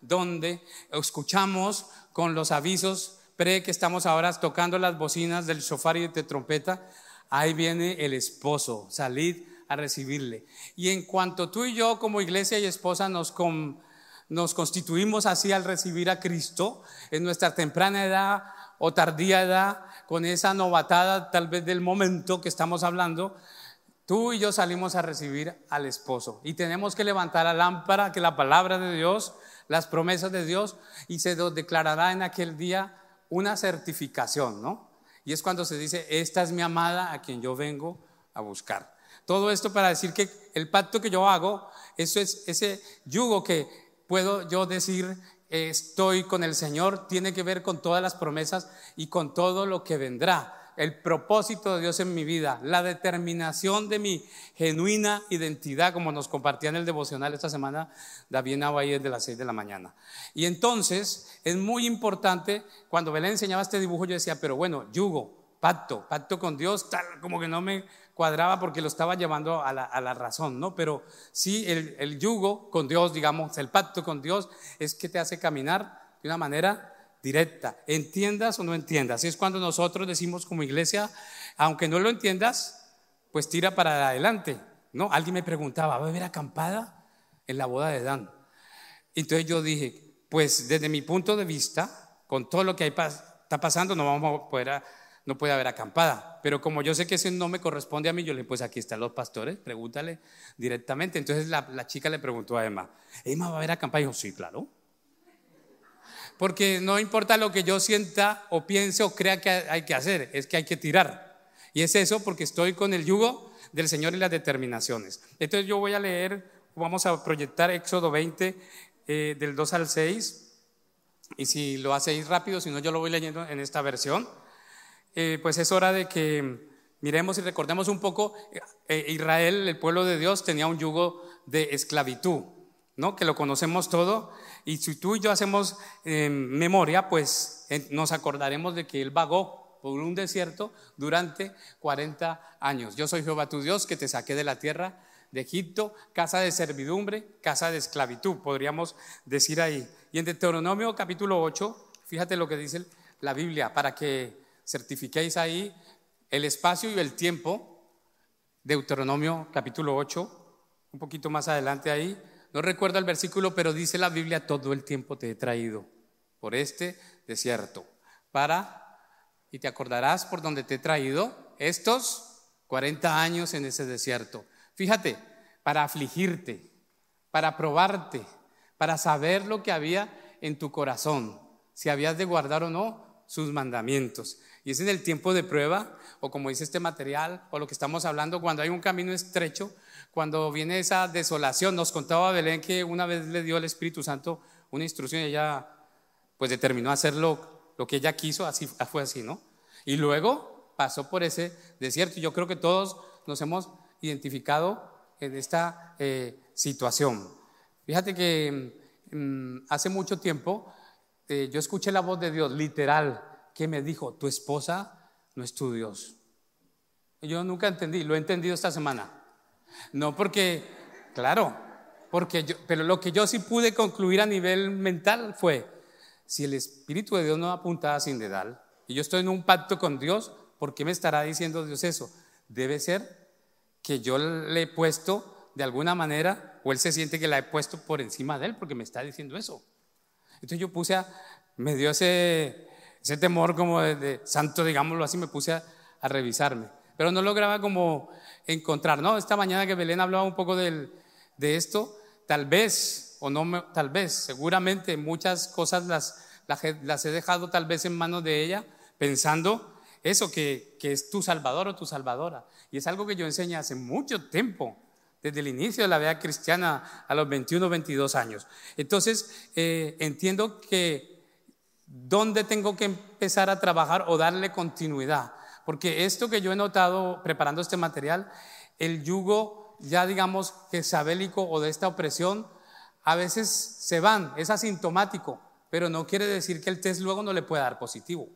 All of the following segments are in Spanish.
donde escuchamos con los avisos pre que estamos ahora tocando las bocinas del sofá y de trompeta, ahí viene el esposo, salid a recibirle. Y en cuanto tú y yo como iglesia y esposa nos, nos constituimos así al recibir a Cristo, en nuestra temprana edad o tardía edad, con esa novatada tal vez del momento que estamos hablando, tú y yo salimos a recibir al esposo y tenemos que levantar la lámpara, que la palabra de Dios, las promesas de Dios, y se declarará en aquel día una certificación, ¿no? Y es cuando se dice, esta es mi amada a quien yo vengo a buscar. Todo esto para decir que el pacto que yo hago, eso es ese yugo que puedo yo decir estoy con el Señor, tiene que ver con todas las promesas y con todo lo que vendrá el propósito de Dios en mi vida, la determinación de mi genuina identidad, como nos compartía en el devocional esta semana David Navaí de las 6 de la mañana. Y entonces es muy importante, cuando Belén enseñaba este dibujo, yo decía, pero bueno, yugo, pacto, pacto con Dios, tal como que no me cuadraba porque lo estaba llevando a la, razón, ¿no? Pero sí, el, el yugo con Dios, digamos, el pacto con Dios es que te hace caminar de una manera directa, entiendas o no entiendas. Es cuando nosotros decimos como iglesia, aunque no lo entiendas, pues tira para adelante. ¿no? Alguien me preguntaba, ¿va a haber acampada en la boda de Dan? Entonces yo dije, pues desde mi punto de vista, con todo lo que está pasando, no vamos a poder, no puede haber acampada. Pero como yo sé que eso no me corresponde a mí, yo le dije, pues aquí están los pastores, pregúntale directamente. Entonces la, la chica le preguntó a Emma, ¿Emma va a haber acampada? Y dijo, sí, claro. Porque no importa lo que yo sienta o piense o crea que hay que hacer, es que hay que tirar. Y es eso porque estoy con el yugo del Señor y las determinaciones. Entonces yo voy a leer, vamos a proyectar Éxodo 20 eh, del 2 al 6. Y si lo hacéis rápido, si no yo lo voy leyendo en esta versión, eh, pues es hora de que miremos y recordemos un poco, eh, Israel, el pueblo de Dios, tenía un yugo de esclavitud. ¿No? Que lo conocemos todo. Y si tú y yo hacemos eh, memoria, pues nos acordaremos de que Él vagó por un desierto durante 40 años. Yo soy Jehová tu Dios que te saqué de la tierra de Egipto, casa de servidumbre, casa de esclavitud, podríamos decir ahí. Y en Deuteronomio capítulo 8, fíjate lo que dice la Biblia, para que certifiquéis ahí el espacio y el tiempo. Deuteronomio capítulo 8, un poquito más adelante ahí, no recuerdo el versículo, pero dice la Biblia, todo el tiempo te he traído por este desierto. Para, y te acordarás por donde te he traído estos 40 años en ese desierto. Fíjate, para afligirte, para probarte, para saber lo que había en tu corazón, si habías de guardar o no sus mandamientos. Y es en el tiempo de prueba, o como dice este material, o lo que estamos hablando, cuando hay un camino estrecho, cuando viene esa desolación, nos contaba Belén que una vez le dio el Espíritu Santo una instrucción y ella pues determinó hacerlo lo que ella quiso, así fue así, ¿no? Y luego pasó por ese desierto. Yo creo que todos nos hemos identificado en esta eh, situación. Fíjate que mm, hace mucho tiempo eh, yo escuché la voz de Dios, literal, que me dijo, tu esposa no es tu Dios. yo nunca entendí, lo he entendido esta semana. No porque, claro, porque yo, pero lo que yo sí pude concluir a nivel mental fue, si el Espíritu de Dios no apunta a sin dedal, y yo estoy en un pacto con Dios, ¿por qué me estará diciendo Dios eso? Debe ser que yo le he puesto de alguna manera, o él se siente que la he puesto por encima de él, porque me está diciendo eso. Entonces yo puse me dio ese, ese temor como de, santo, digámoslo así, me puse a, a revisarme pero no lograba como encontrar, ¿no? Esta mañana que Belén hablaba un poco de esto, tal vez, o no, tal vez, seguramente muchas cosas las, las, he dejado tal vez en manos de ella, pensando eso, que, que, es tu salvador o tu salvadora. Y es algo que yo enseño hace mucho tiempo, desde el inicio de la vida cristiana a los 21, 22 años. Entonces, eh, entiendo que dónde tengo que empezar a trabajar o darle continuidad. Porque esto que yo he notado preparando este material, el yugo ya digamos que sabélico o de esta opresión, a veces se van, es asintomático, pero no quiere decir que el test luego no le pueda dar positivo.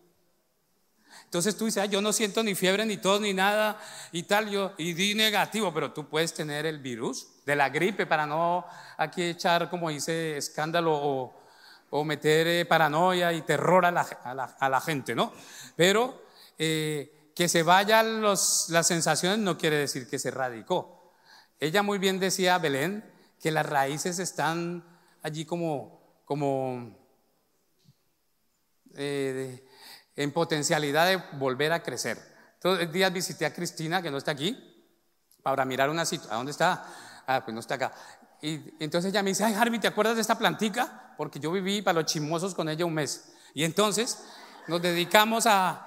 Entonces tú dices, yo no siento ni fiebre, ni tos, ni nada y tal, yo, y di negativo, pero tú puedes tener el virus de la gripe para no aquí echar, como dice, escándalo o, o meter eh, paranoia y terror a la, gente, ¿no? Pero eh, que se vayan las sensaciones no quiere decir que se radicó. Ella muy bien decía, Belén, que las raíces están allí como, como eh, en potencialidad de volver a crecer. Los días visité a Cristina, que no está aquí, para mirar una situación. ¿A dónde está? Ah, pues no está acá. Y entonces ella me dice, ay Harvey, ¿te acuerdas de esta plantica? Porque yo viví para los chismosos con ella un mes. Y entonces nos dedicamos a,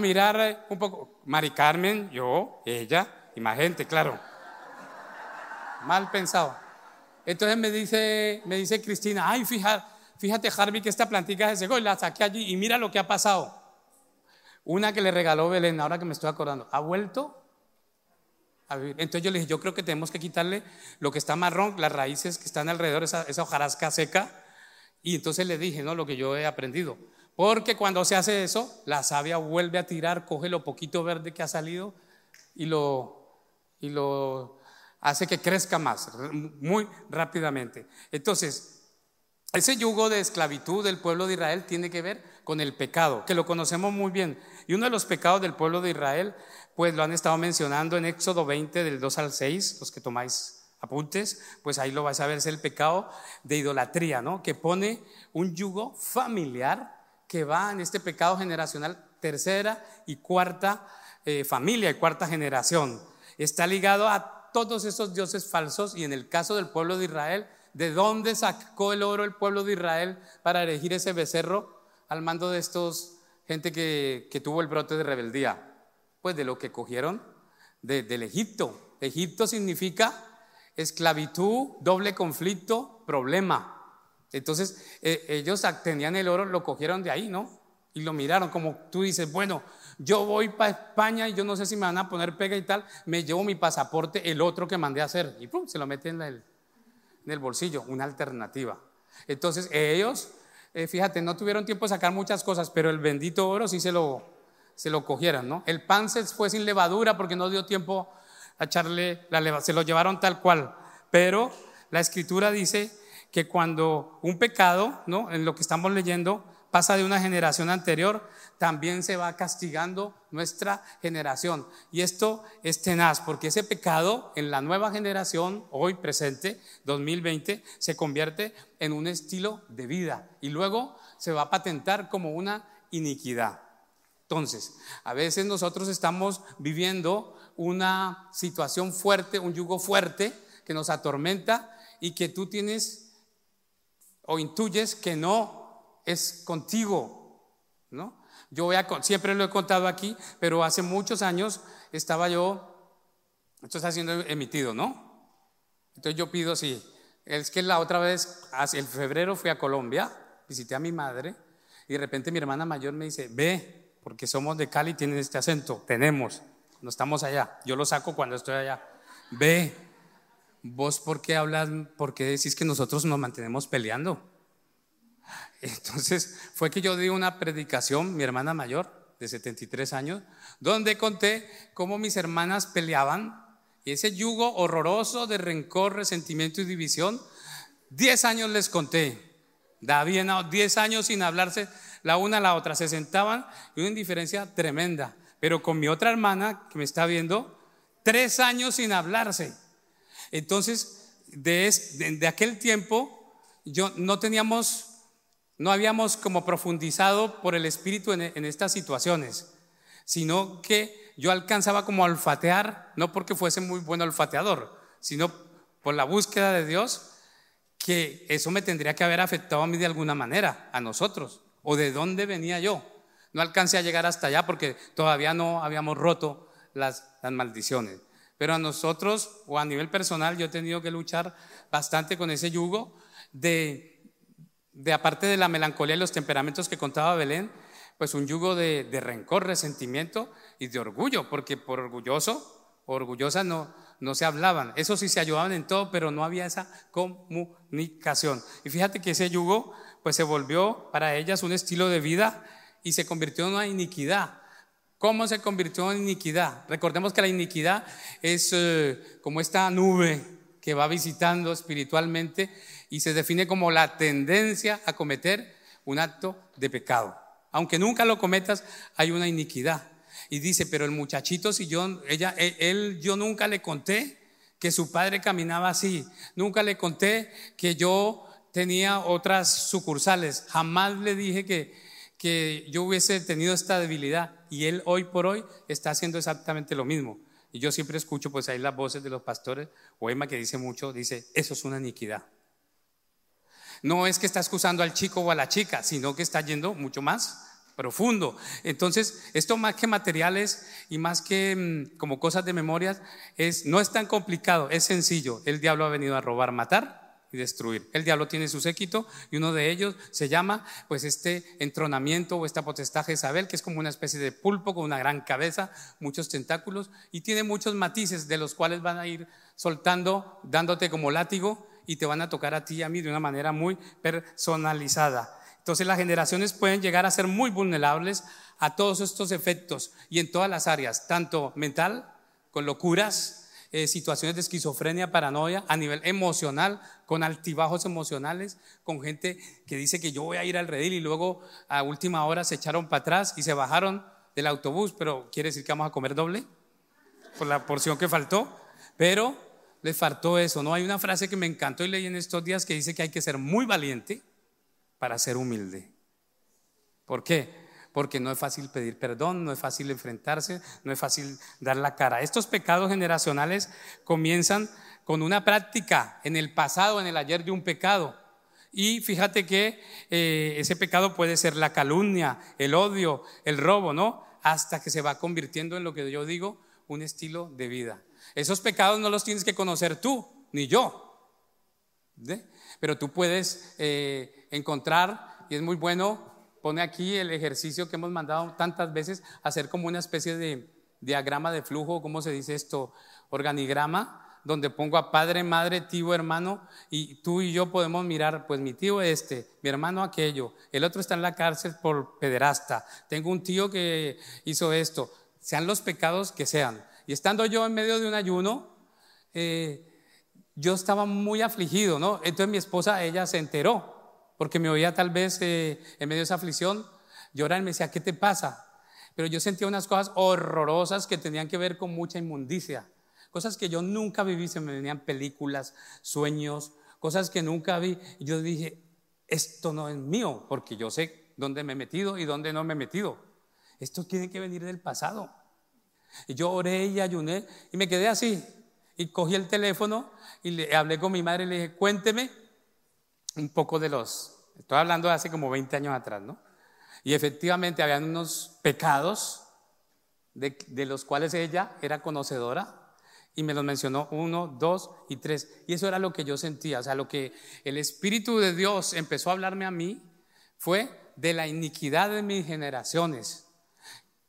mirar un poco. Mari Carmen, yo, ella y más gente, claro. Mal pensado. Entonces me dice, me dice Cristina, ay, fíjate, fíjate Harvey que esta plantica se secó y la saqué allí y mira lo que ha pasado. Una que le regaló Belén, ahora que me estoy acordando, ha vuelto Entonces yo le dije, yo creo que tenemos que quitarle lo que está marrón, las raíces que están alrededor, esa, esa hojarasca seca. Y entonces le dije, ¿no? Lo que yo he aprendido. Porque cuando se hace eso, la savia vuelve a tirar, coge lo poquito verde que ha salido y lo, y lo hace que crezca más, muy rápidamente. Entonces, ese yugo de esclavitud del pueblo de Israel tiene que ver con el pecado, que lo conocemos muy bien. Y uno de los pecados del pueblo de Israel, pues lo han estado mencionando en Éxodo 20, del 2 al 6, los que tomáis apuntes, pues ahí lo vais a ver, es el pecado de idolatría, ¿no? Que pone un yugo familiar que va en este pecado generacional, tercera y cuarta eh, familia y cuarta generación. Está ligado a todos esos dioses falsos y en el caso del pueblo de Israel, ¿De dónde sacó el oro el pueblo de Israel para elegir ese becerro al mando de estos gente que, tuvo el brote de rebeldía? Pues de lo que cogieron del Egipto. Egipto significa esclavitud, doble conflicto, problema. Entonces eh, ellos tenían el oro, lo cogieron de ahí, ¿no? Y lo miraron como tú dices, bueno, yo voy para España y yo no sé si me van a poner pega y tal, me llevo mi pasaporte, el otro que mandé a hacer, y pum, se lo meten en el, el bolsillo, una alternativa. Entonces ellos, eh, fíjate, no tuvieron tiempo de sacar muchas cosas, pero el bendito oro sí se lo, se lo cogieran, ¿no? El pan se fue sin levadura porque no dio tiempo a echarle la levadura, se lo llevaron tal cual. Pero la escritura dice que cuando un pecado, ¿no? En lo que estamos leyendo, pasa de una generación anterior, también se va castigando nuestra generación. Y esto es tenaz, porque ese pecado en la nueva generación, hoy presente, 2020, se convierte en un estilo de vida y luego se va a patentar como una iniquidad. Entonces, a veces nosotros estamos viviendo una situación fuerte, un yugo fuerte que nos atormenta y que tú tienes o intuyes que no es contigo, ¿no? Yo voy a, siempre lo he contado aquí, pero hace muchos años estaba yo, esto está siendo emitido, ¿no? Entonces yo pido, sí, es que la otra vez, en febrero fui a Colombia, visité a mi madre y de repente mi hermana mayor me dice, ve, porque somos de Cali, tienen este acento, tenemos, no estamos allá, yo lo saco cuando estoy allá, ve, vos por qué hablas, por qué decís que nosotros nos mantenemos peleando. Entonces fue que yo di una predicación, mi hermana mayor, de 73 años, donde conté cómo mis hermanas peleaban y ese yugo horroroso de rencor, resentimiento y división, 10 años les conté. David, 10 años sin hablarse la una a la otra, se sentaban y una indiferencia tremenda. Pero con mi otra hermana que me está viendo, tres años sin hablarse. Entonces, de, de aquel tiempo, yo no teníamos no habíamos como profundizado por el Espíritu en, estas situaciones, sino que yo alcanzaba como a olfatear, no porque fuese muy buen olfateador, sino por la búsqueda de Dios, que eso me tendría que haber afectado a mí de alguna manera, a nosotros, o de dónde venía yo. No alcancé a llegar hasta allá porque todavía no habíamos roto las, las maldiciones. Pero a nosotros, o a nivel personal, yo he tenido que luchar bastante con ese yugo de de aparte de la melancolía y los temperamentos que contaba Belén, pues un yugo de, rencor, resentimiento y de orgullo, porque por orgulloso orgullosa no, no se hablaban. Eso sí se ayudaban en todo, pero no había esa comunicación. Y fíjate que ese yugo pues se volvió para ellas un estilo de vida y se convirtió en una iniquidad, ¿Cómo se convirtió en iniquidad? Recordemos que la iniquidad es eh, como esta nube que va visitando espiritualmente y se define como la tendencia a cometer un acto de pecado. Aunque nunca lo cometas, hay una iniquidad. Y dice, pero el muchachito, si yo, ella, e, él, yo nunca le conté que su padre caminaba así, nunca le conté que yo tenía otras sucursales, jamás le dije que, que yo hubiese tenido esta debilidad y él hoy por hoy está haciendo exactamente lo mismo. Y yo siempre escucho pues ahí las voces de los pastores, o Emma que dice mucho, dice, eso es una iniquidad. No es que está excusando al chico o a la chica, sino que está yendo mucho más profundo. Entonces, esto más que materiales y más que mm, como cosas de memorias, es, no es tan complicado, es sencillo. El diablo ha venido a robar, matar y destruir. El diablo tiene su séquito y uno de ellos se llama pues este entronamiento o esta potestad Jezabel, que es como una especie de pulpo con una gran cabeza, muchos tentáculos y tiene muchos matices de los cuales van a ir soltando, dándote como látigo y te van a tocar a ti y a mí de una manera muy personalizada. Entonces las generaciones pueden llegar a ser muy vulnerables a todos estos efectos y en todas las áreas, tanto mental, con locuras, eh, situaciones de esquizofrenia, paranoia, a nivel emocional, con altibajos emocionales, con gente que dice que yo voy a ir al redil y luego a última hora se echaron para atrás y se bajaron del autobús, pero quiere decir que vamos a comer doble por la porción que faltó, pero les faltó eso, ¿no? Hay una frase que me encantó y leí en estos días que dice que hay que ser muy valiente para ser humilde. ¿Por qué? Porque no es fácil pedir perdón, no es fácil enfrentarse, no es fácil dar la cara. Estos pecados generacionales comienzan con una práctica en el pasado, en el ayer de un pecado. Y fíjate que eh, ese pecado puede ser la calumnia, el odio, el robo, ¿no? Hasta que se va convirtiendo en lo que yo digo, un estilo de vida. Esos pecados no los tienes que conocer tú, ni yo. Pero tú puedes eh, encontrar, y es muy bueno, pone aquí el ejercicio que hemos mandado tantas veces, hacer como una especie de diagrama de flujo, ¿cómo se dice esto? Organigrama, donde pongo a padre, madre, tío, hermano, y tú y yo podemos mirar, pues mi tío este, mi hermano aquello, el otro está en la cárcel por pederasta, tengo un tío que hizo esto, sean los pecados que sean. Y estando yo en medio de un ayuno, eh, yo estaba muy afligido, ¿no? Entonces mi esposa, ella se enteró porque me oía tal vez eh, en medio de esa aflicción llorar y me decía, ¿qué te pasa? Pero yo sentía unas cosas horrorosas que tenían que ver con mucha inmundicia, cosas que yo nunca viví, se me venían películas, sueños, cosas que nunca vi. Y yo dije, esto no es mío, porque yo sé dónde me he metido y dónde no me he metido. Esto tiene que venir del pasado. Y yo oré y ayuné y me quedé así. Y cogí el teléfono y le hablé con mi madre y le dije, cuénteme un poco de los, estoy hablando de hace como 20 años atrás, ¿no? Y efectivamente habían unos pecados de, de los cuales ella era conocedora y me los mencionó uno, dos y tres. Y eso era lo que yo sentía, o sea, lo que el Espíritu de Dios empezó a hablarme a mí fue de la iniquidad de mis generaciones,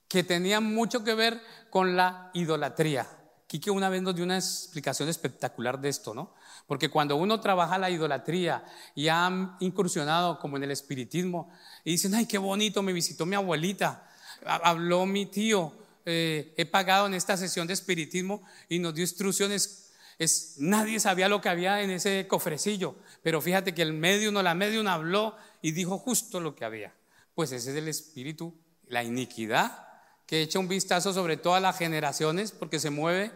que tenía mucho que ver con la idolatría. Quique una vez nos dio una explicación espectacular de esto, ¿no? Porque cuando uno trabaja la idolatría y ha incursionado como en el espiritismo y dicen, ay, qué bonito, me visitó mi abuelita, habló mi tío, eh, he pagado en esta sesión de espiritismo y nos dio instrucciones. Es, nadie sabía lo que había en ese cofrecillo, pero fíjate que el medium o la medium habló y dijo justo lo que había. Pues ese es el espíritu, la iniquidad, que echa un vistazo sobre todas las generaciones porque se mueve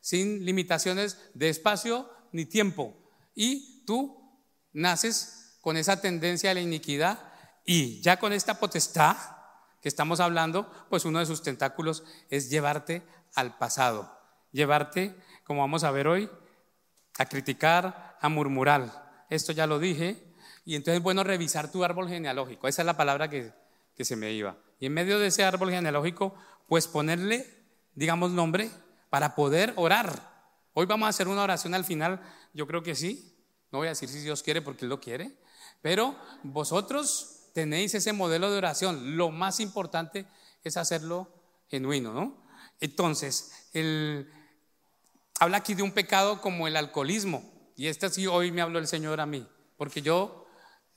sin limitaciones de espacio ni tiempo. Y tú naces con esa tendencia a la iniquidad y ya con esta potestad que estamos hablando, pues uno de sus tentáculos es llevarte al pasado, llevarte, como vamos a ver hoy, a criticar, a murmurar. Esto ya lo dije. Y entonces es bueno revisar tu árbol genealógico. Esa es la palabra que, que se me iba. Y en medio de ese árbol genealógico, pues ponerle, digamos, nombre para poder orar. Hoy vamos a hacer una oración al final, yo creo que sí. No voy a decir si Dios quiere porque Él lo quiere, pero vosotros tenéis ese modelo de oración. Lo más importante es hacerlo genuino, ¿no? Entonces, el, habla aquí de un pecado como el alcoholismo. Y este sí hoy me habló el Señor a mí, porque yo,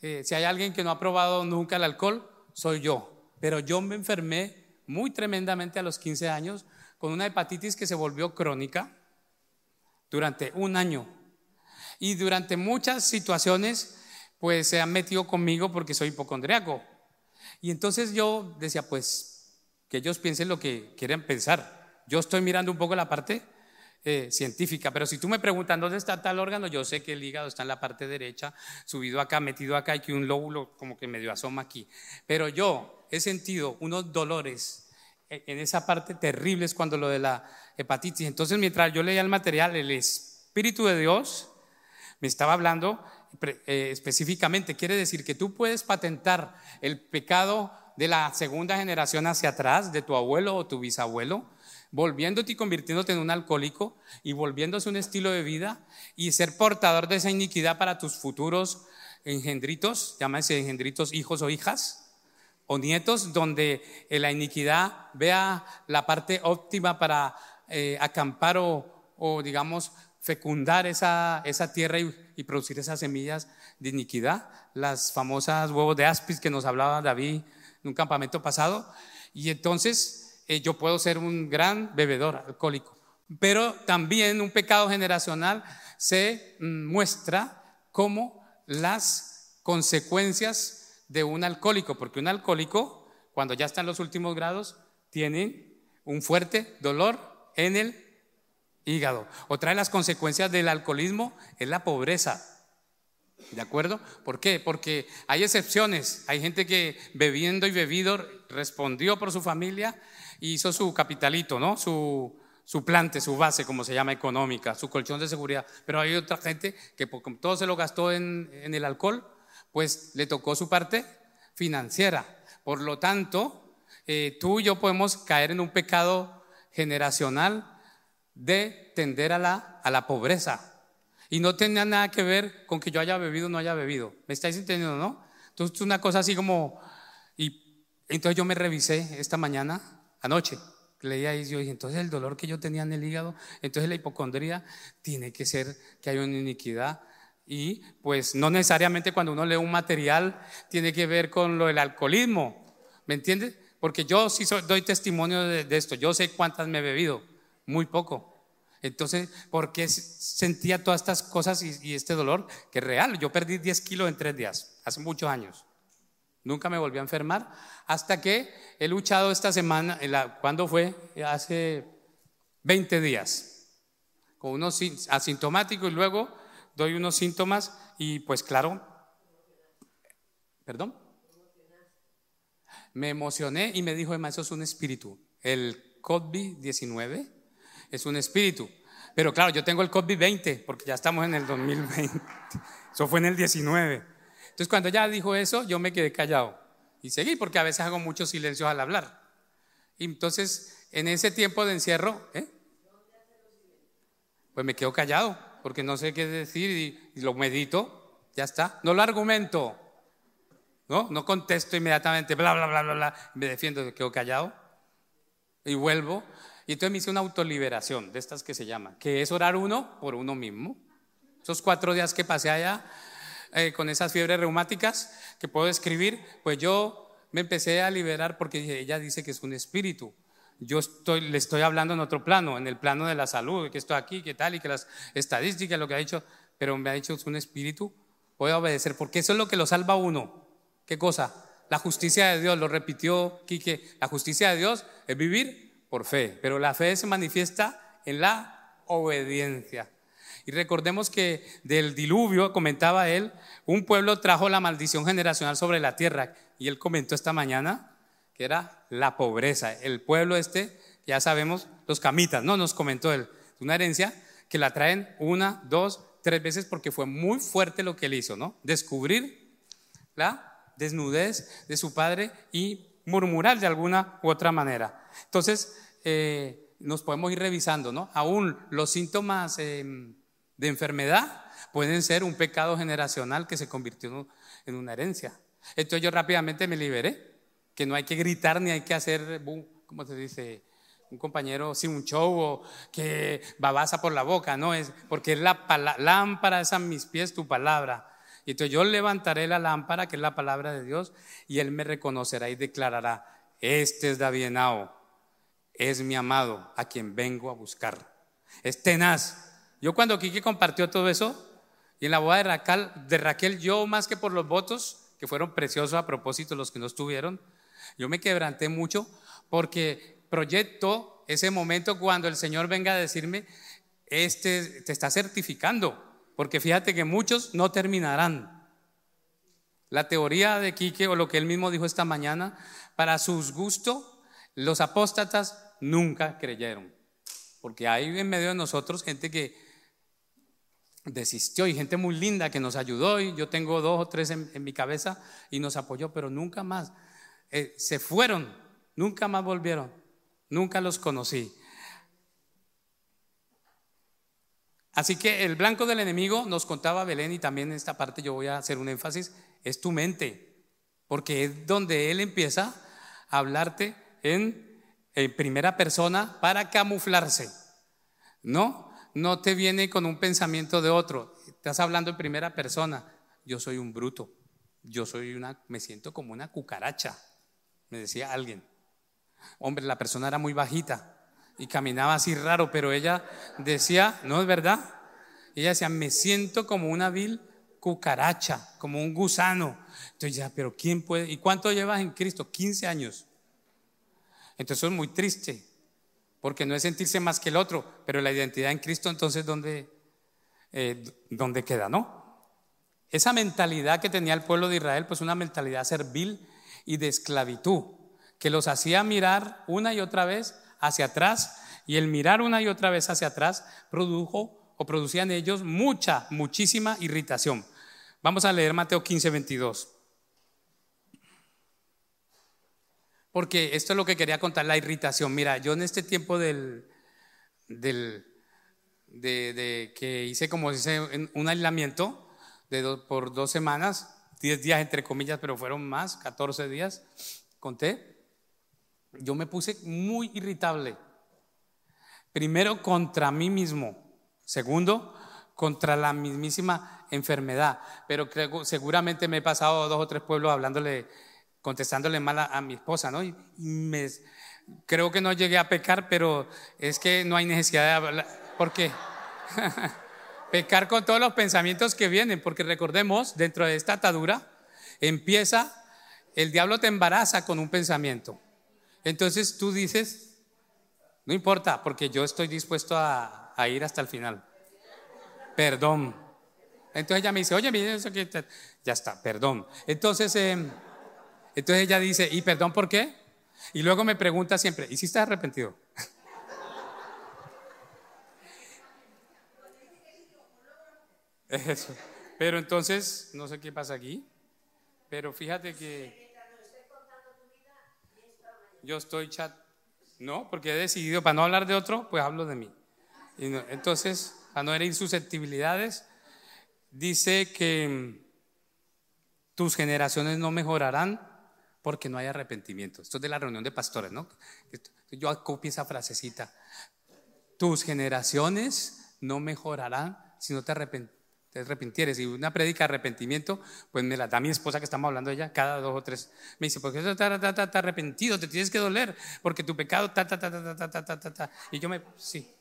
eh, si hay alguien que no ha probado nunca el alcohol, soy yo. Pero yo me enfermé muy tremendamente a los 15 años con una hepatitis que se volvió crónica durante un año. Y durante muchas situaciones, pues se han metido conmigo porque soy hipocondriaco. Y entonces yo decía, pues, que ellos piensen lo que quieren pensar. Yo estoy mirando un poco la parte eh, científica, pero si tú me preguntas dónde está tal órgano, yo sé que el hígado está en la parte derecha, subido acá, metido acá y que un lóbulo como que medio asoma aquí. Pero yo he sentido unos dolores en esa parte terribles cuando lo de la hepatitis. Entonces, mientras yo leía el material, el Espíritu de Dios me estaba hablando eh, específicamente. Quiere decir que tú puedes patentar el pecado de la segunda generación hacia atrás, de tu abuelo o tu bisabuelo, volviéndote y convirtiéndote en un alcohólico y volviéndose un estilo de vida y ser portador de esa iniquidad para tus futuros engendritos, llámese engendritos hijos o hijas o nietos, donde la iniquidad vea la parte óptima para eh, acampar o, digamos, fecundar esa, esa tierra y, producir esas semillas de iniquidad, las famosas huevos de aspis que nos hablaba David en un campamento pasado. Y entonces eh, yo puedo ser un gran bebedor alcohólico. Pero también un pecado generacional se mm, muestra como las consecuencias de un alcohólico, porque un alcohólico, cuando ya está en los últimos grados, tiene un fuerte dolor en el hígado. Otra de las consecuencias del alcoholismo es la pobreza. ¿De acuerdo? ¿Por qué? Porque hay excepciones. Hay gente que bebiendo y bebido respondió por su familia hizo su capitalito, ¿no? Su, su plante, su base, como se llama económica, su colchón de seguridad. Pero hay otra gente que como todo se lo gastó en, en el alcohol, pues le tocó su parte financiera. Por lo tanto, eh, tú y yo podemos caer en un pecado generacional de tender a la, a la pobreza. Y no tenía nada que ver con que yo haya bebido o no haya bebido. ¿Me estáis entendiendo, no? Entonces, una cosa así como. Y entonces yo me revisé esta mañana, anoche, leía y yo dije, entonces el dolor que yo tenía en el hígado, entonces la hipocondría tiene que ser que hay una iniquidad. Y pues no necesariamente cuando uno lee un material tiene que ver con lo del alcoholismo, ¿me entiendes? Porque yo sí doy testimonio de, esto, yo sé cuántas me he bebido, muy poco. Entonces, ¿por qué sentía todas estas cosas y, este dolor? Que es real. Yo perdí 10 kilos en tres días, hace muchos años. Nunca me volví a enfermar hasta que he luchado esta semana, ¿cuándo fue? Hace 20 días, con unos asintomáticos y luego doy unos síntomas y pues claro, perdón, me emocioné y me dijo, Emma, eso es un espíritu. El COVID-19 es un espíritu. Pero claro, yo tengo el COVID-20 porque ya estamos en el 2020. Eso fue en el 19. Entonces cuando ella dijo eso, yo me quedé callado y seguí porque a veces hago muchos silencios al hablar. Y entonces en ese tiempo de encierro, ¿eh? pues me quedo callado porque no sé qué decir y, lo medito, ya está. No lo argumento, ¿no? No contesto inmediatamente, bla, bla, bla, bla, bla, me defiendo, me quedo callado y vuelvo. Y entonces me hice una autoliberación de estas que se llaman, que es orar uno por uno mismo. Esos cuatro días que pasé allá eh, con esas fiebres reumáticas que puedo escribir, pues yo me empecé a liberar porque ella dice que es un espíritu. Yo estoy, le estoy hablando en otro plano, en el plano de la salud, que estoy aquí, que tal, y que las estadísticas, lo que ha dicho, pero me ha dicho es un espíritu, voy a obedecer, porque eso es lo que lo salva a uno. ¿Qué cosa? La justicia de Dios, lo repitió Quique, la justicia de Dios es vivir por fe, pero la fe se manifiesta en la obediencia. Y recordemos que del diluvio, comentaba él, un pueblo trajo la maldición generacional sobre la tierra. Y él comentó esta mañana que era la pobreza. El pueblo este, ya sabemos, los camitas, no nos comentó él, una herencia que la traen una, dos, tres veces porque fue muy fuerte lo que él hizo, ¿no? Descubrir la desnudez de su padre y murmurar de alguna u otra manera. Entonces, eh, nos podemos ir revisando, ¿no? Aún los síntomas em, de enfermedad pueden ser un pecado generacional que se convirtió en una herencia. Entonces yo rápidamente me liberé, que no hay que gritar ni hay que hacer, ¿cómo se dice? Un compañero, sí, un show o que babasa por la boca, no es, porque es la lámpara es a mis pies tu palabra. Y entonces yo levantaré la lámpara, que es la palabra de Dios, y Él me reconocerá y declarará este es David Henao, es mi amado, a quien vengo a buscar. Es tenaz. Yo cuando Quique compartió todo eso, y en la boda de Raquel, yo más que por los votos, que fueron preciosos a propósito los que no estuvieron, yo me quebranté mucho porque proyecto ese momento cuando el Señor venga a decirme, este te está certificando, porque fíjate que muchos no terminarán. La teoría de Quique o lo que él mismo dijo esta mañana, para sus gustos, los apóstatas nunca creyeron, porque hay en medio de nosotros gente que desistió y gente muy linda que nos ayudó y yo tengo dos o tres en, mi cabeza y nos apoyó, pero nunca más. Eh, se fueron, nunca más volvieron, nunca los conocí. Así que el blanco del enemigo nos contaba Belén y también en esta parte yo voy a hacer un énfasis, es tu mente, porque es donde él empieza a hablarte en, en primera persona para camuflarse, ¿no? No te viene con un pensamiento de otro. Estás hablando en primera persona. Yo soy un bruto. Yo soy una, me siento como una cucaracha, me decía alguien. Hombre, la persona era muy bajita y caminaba así raro, pero ella decía, no es verdad. Ella decía, me siento como una vil cucaracha, como un gusano. Entonces ya, pero ¿quién puede? ¿Y cuánto llevas en Cristo? 15 años. Entonces es muy triste porque no es sentirse más que el otro, pero la identidad en Cristo entonces ¿dónde, eh, ¿dónde queda? ¿No? Esa mentalidad que tenía el pueblo de Israel, pues una mentalidad servil y de esclavitud, que los hacía mirar una y otra vez hacia atrás, y el mirar una y otra vez hacia atrás produjo o producía en ellos mucha, muchísima irritación. Vamos a leer Mateo 15, 22. Porque esto es lo que quería contar, la irritación. Mira, yo en este tiempo del, del de, que hice como dice un aislamiento de por dos semanas, 10 días entre comillas, pero fueron más, 14 días, conté, yo me puse muy irritable. Primero contra mí mismo, segundo contra la mismísima enfermedad, pero creo, seguramente me he pasado dos o tres pueblos hablándole contestándole mal a, mi esposa, ¿no? Y creo que no llegué a pecar, pero es que no hay necesidad de hablar. ¿Por qué? Pecar con todos los pensamientos que vienen, porque recordemos, dentro de esta atadura empieza, el diablo te embaraza con un pensamiento. Entonces tú dices, no importa, porque yo estoy dispuesto a, ir hasta el final. Perdón. Entonces ella me dice, oye, que ya está, perdón. Entonces... Eh, entonces ella dice, ¿y perdón por qué? Y luego me pregunta siempre, ¿y si estás arrepentido? Eso. Pero entonces, no sé qué pasa aquí, pero fíjate que yo estoy chat, no, porque he decidido, para no hablar de otro, pues hablo de mí. entonces, para no herir susceptibilidades, dice que tus generaciones no mejorarán porque no hay arrepentimiento. Esto es de la reunión de pastores, ¿no? Yo acopio esa frasecita. Tus generaciones no mejorarán si no te, arrepintieres. Y una predica de arrepentimiento, pues me la da mi esposa que estamos hablando ella cada dos o tres. Me dice, porque eso está, arrepentido, te tienes que doler, porque tu pecado, ta, ta, ta, ta, ta, ta, ta, ta. Y yo me, sí.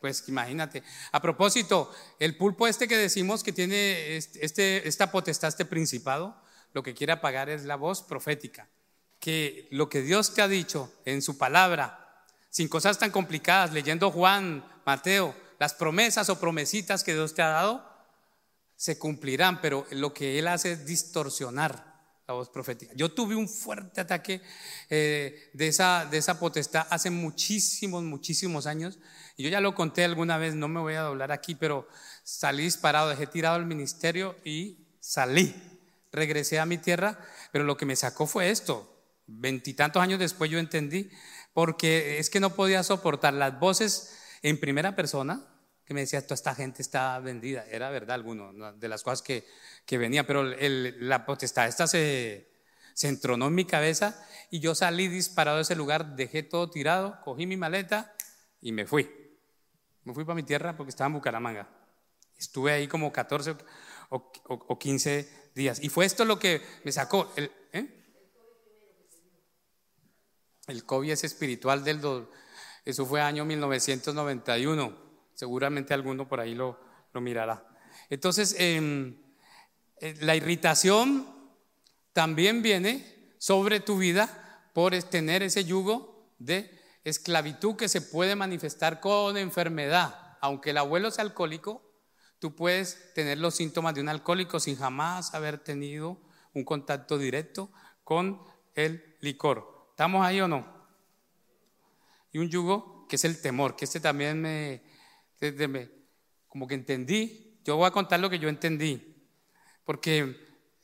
Pues imagínate. A propósito, el pulpo este que decimos que tiene este, esta potestad, este principado, lo que quiere apagar es la voz profética. Que lo que Dios te ha dicho en su palabra, sin cosas tan complicadas, leyendo Juan, Mateo, las promesas o promesitas que Dios te ha dado, se cumplirán, pero lo que Él hace es distorsionar la voz profética. Yo tuve un fuerte ataque eh, de, esa, de esa potestad hace muchísimos, muchísimos años. Y yo ya lo conté alguna vez, no me voy a doblar aquí, pero salí disparado, dejé tirado el ministerio y salí regresé a mi tierra, pero lo que me sacó fue esto. Veintitantos años después yo entendí, porque es que no podía soportar las voces en primera persona que me decía, toda esta gente está vendida. Era verdad alguno de las cosas que, que venía, pero la potestad esta se, se entronó en mi cabeza y yo salí disparado de ese lugar, dejé todo tirado, cogí mi maleta y me fui. Me fui para mi tierra porque estaba en Bucaramanga. Estuve ahí como 14 o, o, o 15 días. Y fue esto lo que me sacó. El, ¿eh? El COVID es espiritual del... eso fue año 1991. Seguramente alguno por ahí lo, lo mirará. Entonces, em, eh, la irritación también viene sobre tu vida por tener ese yugo de esclavitud que se puede manifestar con enfermedad. Aunque el abuelo sea alcohólico, tú puedes tener los síntomas de un alcohólico sin jamás haber tenido un contacto directo con el licor. ¿Estamos ahí o no? Y un yugo que es el temor, que este también me, como que entendí. Yo voy a contar lo que yo entendí, porque,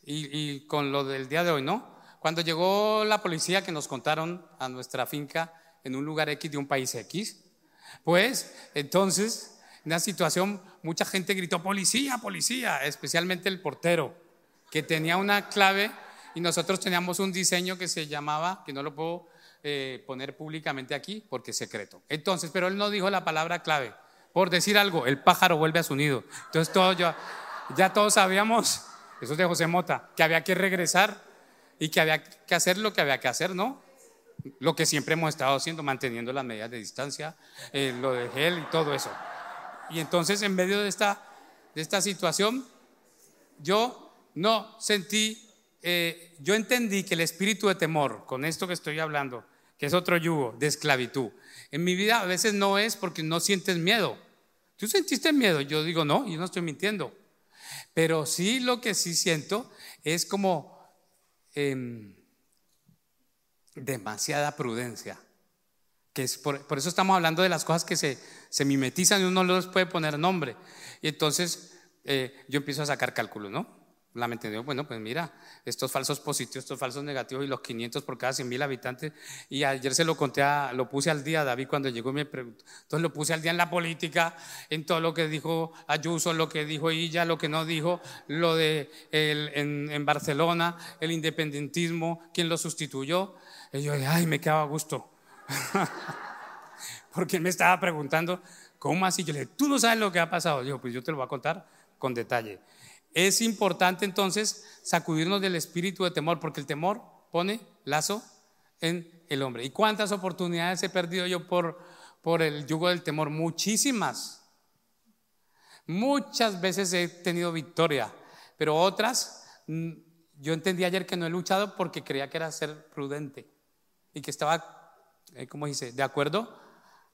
y con lo del día de hoy, ¿no? Cuando llegó la policía que nos contaron a nuestra finca, en un lugar X de un país X. Pues entonces, en una situación, mucha gente gritó, policía, policía, especialmente el portero, que tenía una clave y nosotros teníamos un diseño que se llamaba, que no lo puedo eh, poner públicamente aquí porque es secreto. Entonces, pero él no dijo la palabra clave. Por decir algo, el pájaro vuelve a su nido. Entonces, todos ya, ya todos sabíamos, eso es de José Mota, que había que regresar y que había que hacer lo que había que hacer, ¿no? lo que siempre hemos estado haciendo, manteniendo las medidas de distancia, eh, lo de gel y todo eso. Y entonces en medio de esta, de esta situación, yo no sentí, eh, yo entendí que el espíritu de temor, con esto que estoy hablando, que es otro yugo de esclavitud, en mi vida a veces no es porque no sientes miedo. ¿Tú sentiste miedo? Yo digo, no, yo no estoy mintiendo. Pero sí lo que sí siento es como... Em, demasiada prudencia. Que es por, eso estamos hablando de las cosas que se, se mimetizan y uno no les puede poner nombre. Y entonces eh, yo empiezo a sacar cálculos, ¿no? La mente bueno, pues mira, estos falsos positivos, estos falsos negativos y los 500 por cada 100 mil habitantes. Y ayer se lo conté, a, lo puse al día David cuando llegó me preguntó. Entonces lo puse al día en la política, en todo lo que dijo Ayuso, lo que dijo ella, lo que no dijo, lo de en, en Barcelona, el independentismo, quién lo sustituyó. Y yo, ay, me quedaba a gusto. Porque él me estaba preguntando, ¿cómo así? Yo le dije, tú no sabes lo que ha pasado. Yo, pues yo te lo voy a contar con detalle. Es importante entonces sacudirnos del espíritu de temor, porque el temor pone lazo en el hombre. ¿Y cuántas oportunidades he perdido yo por, por el yugo del temor? Muchísimas. Muchas veces he tenido victoria, pero otras, mm, yo entendí ayer que no he luchado porque creía que era ser prudente y que estaba, ¿cómo dice?, de acuerdo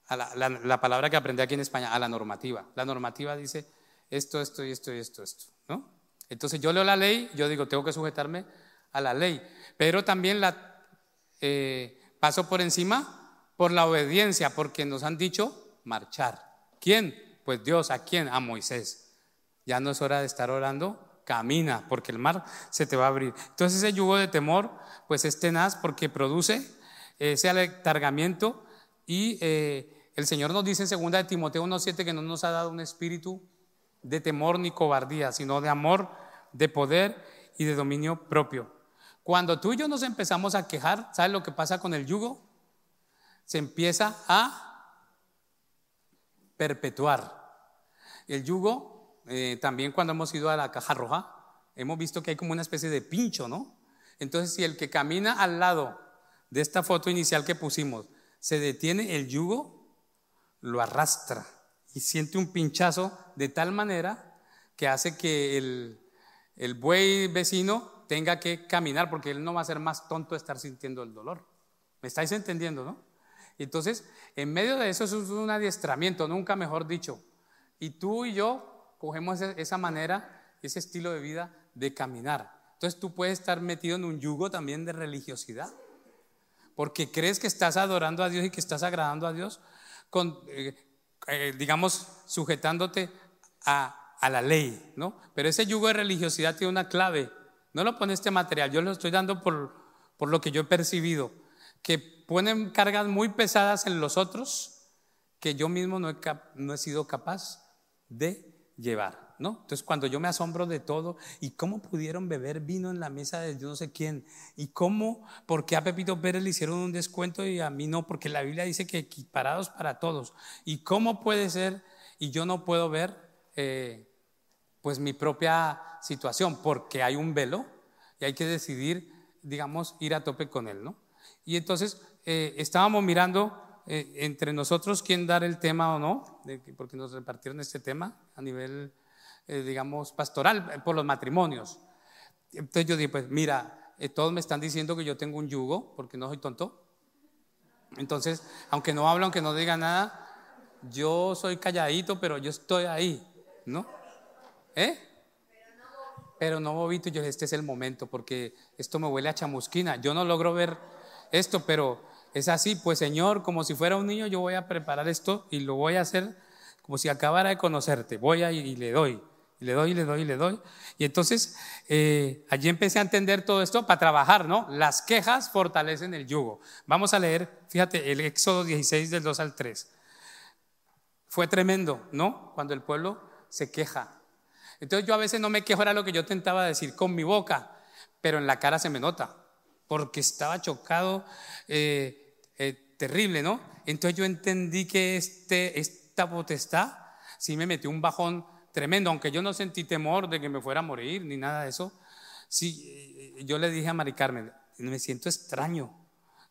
a la, palabra que aprendí aquí en España, a la normativa. La normativa dice esto, esto y esto y esto, esto, ¿no? Entonces yo leo la ley, yo digo, tengo que sujetarme a la ley, pero también la eh, paso por encima por la obediencia, porque nos han dicho marchar. ¿Quién? Pues Dios, ¿a quién? A Moisés. Ya no es hora de estar orando, camina, porque el mar se te va a abrir. Entonces ese yugo de temor, pues es tenaz porque produce ese aletargamiento y eh, el Señor nos dice en 2 de Timoteo 1.7 que no nos ha dado un espíritu de temor ni cobardía, sino de amor, de poder y de dominio propio. Cuando tú y yo nos empezamos a quejar, ¿sabes lo que pasa con el yugo? Se empieza a perpetuar. El yugo, eh, también cuando hemos ido a la caja roja, hemos visto que hay como una especie de pincho, ¿no? Entonces, si el que camina al lado de esta foto inicial que pusimos, se detiene el yugo, lo arrastra y siente un pinchazo de tal manera que hace que el, el buey vecino tenga que caminar porque él no va a ser más tonto estar sintiendo el dolor. ¿Me estáis entendiendo, no? Entonces, en medio de eso es un adiestramiento, nunca mejor dicho. Y tú y yo cogemos esa manera, ese estilo de vida de caminar. Entonces tú puedes estar metido en un yugo también de religiosidad porque crees que estás adorando a Dios y que estás agradando a Dios, eh, eh, digamos, sujetándote a, la ley, ¿no? Pero ese yugo de religiosidad tiene una clave. No lo pone este material, yo lo estoy dando por, por lo que yo he percibido, que ponen cargas muy pesadas en los otros que yo mismo no he, no he sido capaz de llevar. Entonces cuando yo me asombro de todo y cómo pudieron beber vino en la mesa de yo no sé quién y cómo, por qué a Pepito Pérez le hicieron un descuento y a mí no, porque la Biblia dice que equiparados para todos. Y cómo puede ser y yo no puedo ver eh, pues mi propia situación, porque hay un velo y hay que decidir, digamos, ir a tope con él, ¿no? Y entonces eh, estábamos mirando eh, entre nosotros quién dar el tema o no, porque nos repartieron este tema a nivel, eh, digamos, pastoral, por los matrimonios. Entonces yo dije, pues mira, todos me están diciendo que yo tengo un yugo, porque no soy tonto. Entonces, aunque no hablo, aunque no diga nada, yo soy calladito, pero yo estoy ahí, ¿no? ¿Eh? Pero no bobito, yo este es el momento, porque esto me huele a chamusquina. Yo no logro ver esto, pero es así, pues Señor, como si fuera un niño, yo voy a preparar esto y lo voy a hacer como si acabara de conocerte. Voy a y le doy, y le doy, y le doy, y le doy. Y entonces eh, allí empecé a entender todo esto para trabajar, ¿no? Las quejas fortalecen el yugo. Vamos a leer, fíjate, el Éxodo 16 del 2 al 3. Fue tremendo, ¿no? Cuando el pueblo se queja. Entonces yo a veces no me quejo, era lo que yo tentaba decir con mi boca, pero en la cara se me nota, porque estaba chocado, eh, eh, terrible, ¿no? Entonces yo entendí que este, esta potestad sí me metió un bajón tremendo, aunque yo no sentí temor de que me fuera a morir ni nada de eso. Sí, eh, yo le dije a Mari Carmen, me siento extraño,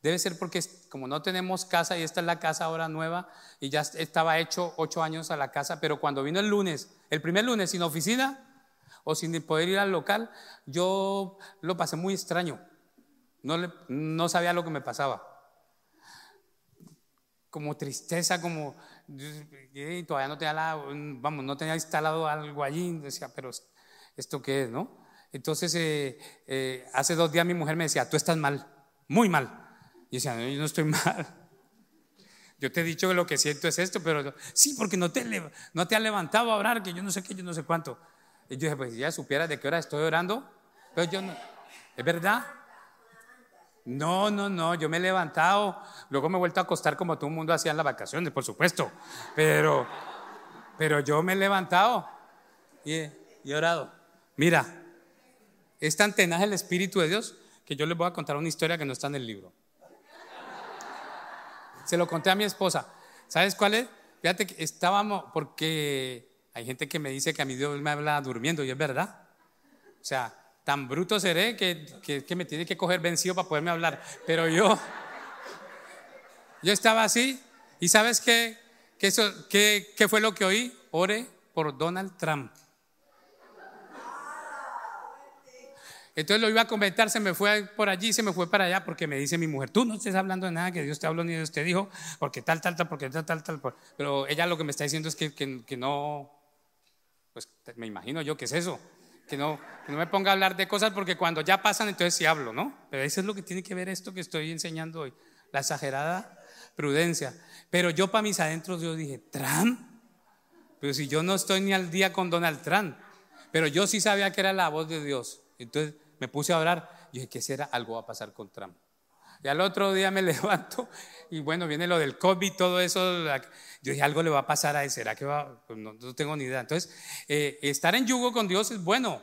Debe ser porque como no tenemos casa y esta es la casa ahora nueva y ya estaba hecho ocho años a la casa, pero cuando vino el lunes, el primer lunes sin oficina o sin poder ir al local, yo lo pasé muy extraño. No, no sabía lo que me pasaba. Como tristeza, como todavía no tenía, vamos, no tenía instalado algo allí. Decía, pero ¿esto qué es, no? Entonces, eh, eh, hace dos días mi mujer me decía, tú estás mal, muy mal. Y decía, no, yo no estoy mal. Yo te he dicho que lo que siento es esto, pero sí, porque no te, no te levantado a orar, que yo no sé qué, yo no sé cuánto. Y yo dije, pues ya supieras de qué hora estoy orando, pero yo no. ¿Es verdad? No, no, no, yo me he levantado, luego me he vuelto a acostar como todo el mundo hacía en las vacaciones, por supuesto, pero, pero yo me he levantado y he, orado. Mira, es tan tenaz el Espíritu de Dios que yo les voy a contar una historia que no está en el libro. Se lo conté a mi esposa. ¿Sabes cuál es? Fíjate que estábamos, porque hay gente que me dice que a mi Dios me habla durmiendo y es verdad. O sea, tan bruto seré que, que, me tiene que coger vencido para poderme hablar. Pero yo, yo estaba así y ¿sabes qué? ¿Qué, eso, qué, qué fue lo que oí? Ore por Donald Trump. Entonces lo iba a comentar, se me fue por allí, se me fue para allá, porque me dice mi mujer, tú no estés hablando de nada que Dios te habló ni Dios te dijo, porque tal, tal, tal, porque tal, tal, tal. Pero ella lo que me está diciendo es que, que, no, pues me imagino yo que es eso, que no, me ponga a hablar de cosas porque cuando ya pasan entonces sí hablo, ¿no? Pero eso es lo que tiene que ver esto que estoy enseñando hoy, la exagerada prudencia. Pero yo para mis adentros yo dije, ¿Trump? Pero si yo no estoy ni al día con Donald Trump, pero yo sí sabía que era la voz de Dios. Entonces me puse a orar y dije, ¿qué será? Algo va a pasar con Trump. Y al otro día me levanto y bueno, viene lo del COVID, todo eso. Yo dije, algo le va a pasar a él, ¿será que va? Pues no, tengo ni idea. Entonces, eh, estar en yugo con Dios es bueno,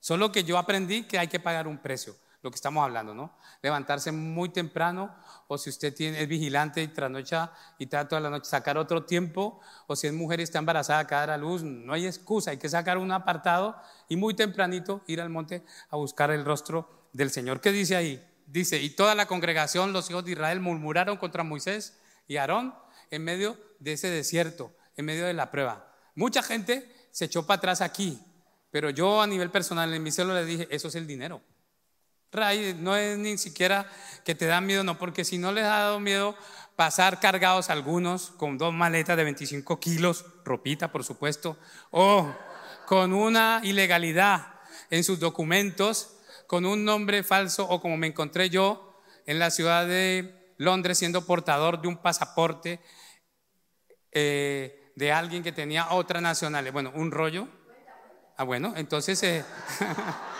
solo que yo aprendí que hay que pagar un precio, lo que estamos hablando, ¿no? Levantarse muy temprano, o si usted tiene, es vigilante y trasnocha y trata toda la noche, sacar otro tiempo, o si es mujer y está embarazada, cada a luz, no hay excusa, hay que sacar un apartado y muy tempranito ir al monte a buscar el rostro del Señor. ¿Qué dice ahí? Dice, y toda la congregación, los hijos de Israel, murmuraron contra Moisés y Aarón en medio de ese desierto, en medio de la prueba. Mucha gente se echó para atrás aquí, pero yo a nivel personal en mi celo le dije, eso es el dinero. Ray, no es ni siquiera que te da miedo, no, porque si no les ha dado miedo pasar cargados algunos con dos maletas de 25 kilos, ropita por supuesto, o con una ilegalidad en sus documentos, con un nombre falso o como me encontré yo en la ciudad de Londres siendo portador de un pasaporte eh, de alguien que tenía otra nacionalidad, bueno, un rollo. Ah, bueno, entonces eh,